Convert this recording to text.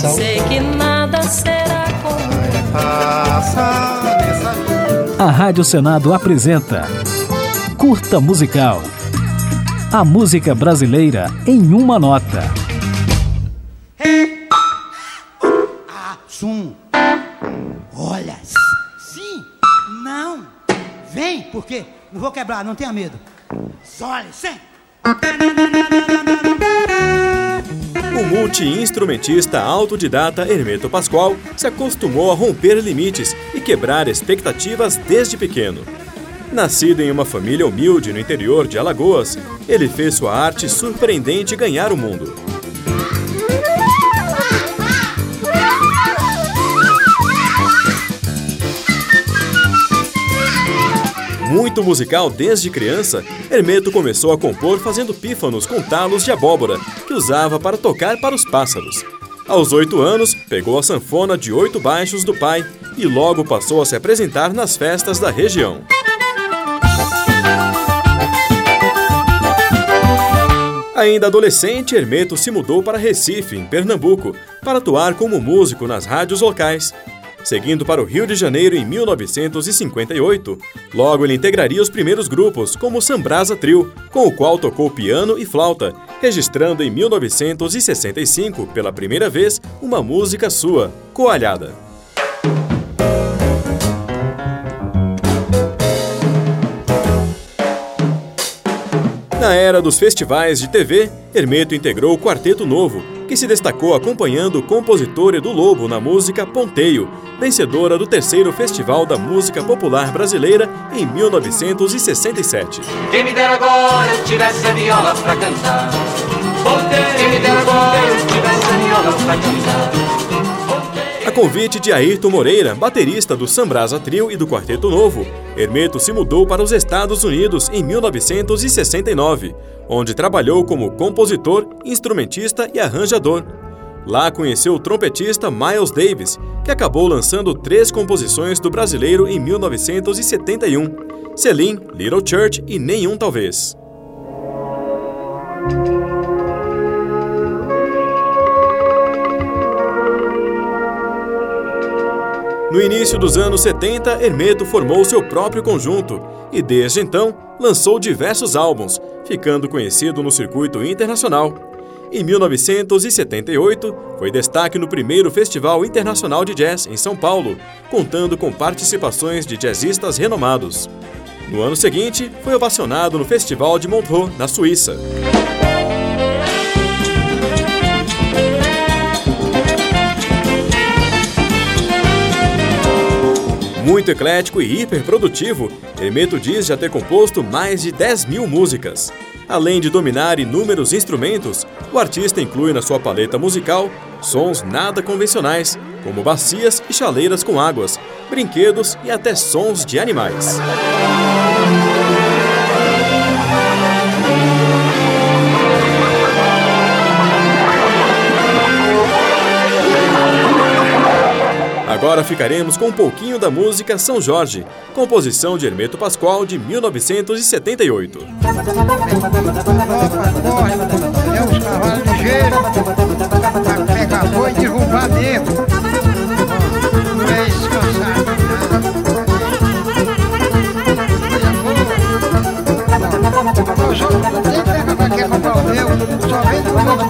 coração. Sei que nada será como A Rádio Senado apresenta Curta Musical. A música brasileira em uma nota. Sum. Olha. Sim. Não. Vem, porque não vou quebrar, não tenha medo. Sole, sim. O multi-instrumentista autodidata Hermeto Pascoal se acostumou a romper limites e quebrar expectativas desde pequeno. Nascido em uma família humilde no interior de Alagoas, ele fez sua arte surpreendente ganhar o mundo. Muito musical desde criança, Hermeto começou a compor fazendo pífanos com talos de abóbora, que usava para tocar para os pássaros. Aos oito anos, pegou a sanfona de oito baixos do pai e logo passou a se apresentar nas festas da região. Ainda adolescente, Hermeto se mudou para Recife, em Pernambuco, para atuar como músico nas rádios locais. Seguindo para o Rio de Janeiro em 1958, logo ele integraria os primeiros grupos, como o Sambrasa Trio, com o qual tocou piano e flauta, registrando em 1965, pela primeira vez, uma música sua, Coalhada. Na era dos festivais de TV, Hermeto integrou o Quarteto Novo, que se destacou acompanhando o compositor Edu Lobo na música Ponteio, vencedora do terceiro Festival da Música Popular Brasileira em 1967. Quem me dera agora eu tivesse a viola pra cantar. Quem me dera agora eu tivesse a viola pra cantar. A convite de Ayrton Moreira, baterista do Sambrasa Trio e do Quarteto Novo, Hermeto se mudou para os Estados Unidos em 1969, onde trabalhou como compositor, instrumentista e arranjador. Lá conheceu o trompetista Miles Davis, que acabou lançando três composições do brasileiro em 1971: Celine, Little Church e Nenhum Talvez. No início dos anos 70, Hermeto formou seu próprio conjunto e, desde então, lançou diversos álbuns, ficando conhecido no circuito internacional. Em 1978, foi destaque no primeiro Festival Internacional de Jazz em São Paulo, contando com participações de jazzistas renomados. No ano seguinte, foi ovacionado no Festival de Montreux, na Suíça. Muito eclético e hiperprodutivo, Hermeto diz já ter composto mais de 10 mil músicas. Além de dominar inúmeros instrumentos, o artista inclui na sua paleta musical sons nada convencionais, como bacias e chaleiras com águas, brinquedos e até sons de animais. Agora ficaremos com um pouquinho da música São Jorge, composição de Hermeto Pascoal de 1978. É os cavalos ligeiros pra pegar boi e derrubar dentro. Não é descansar. Só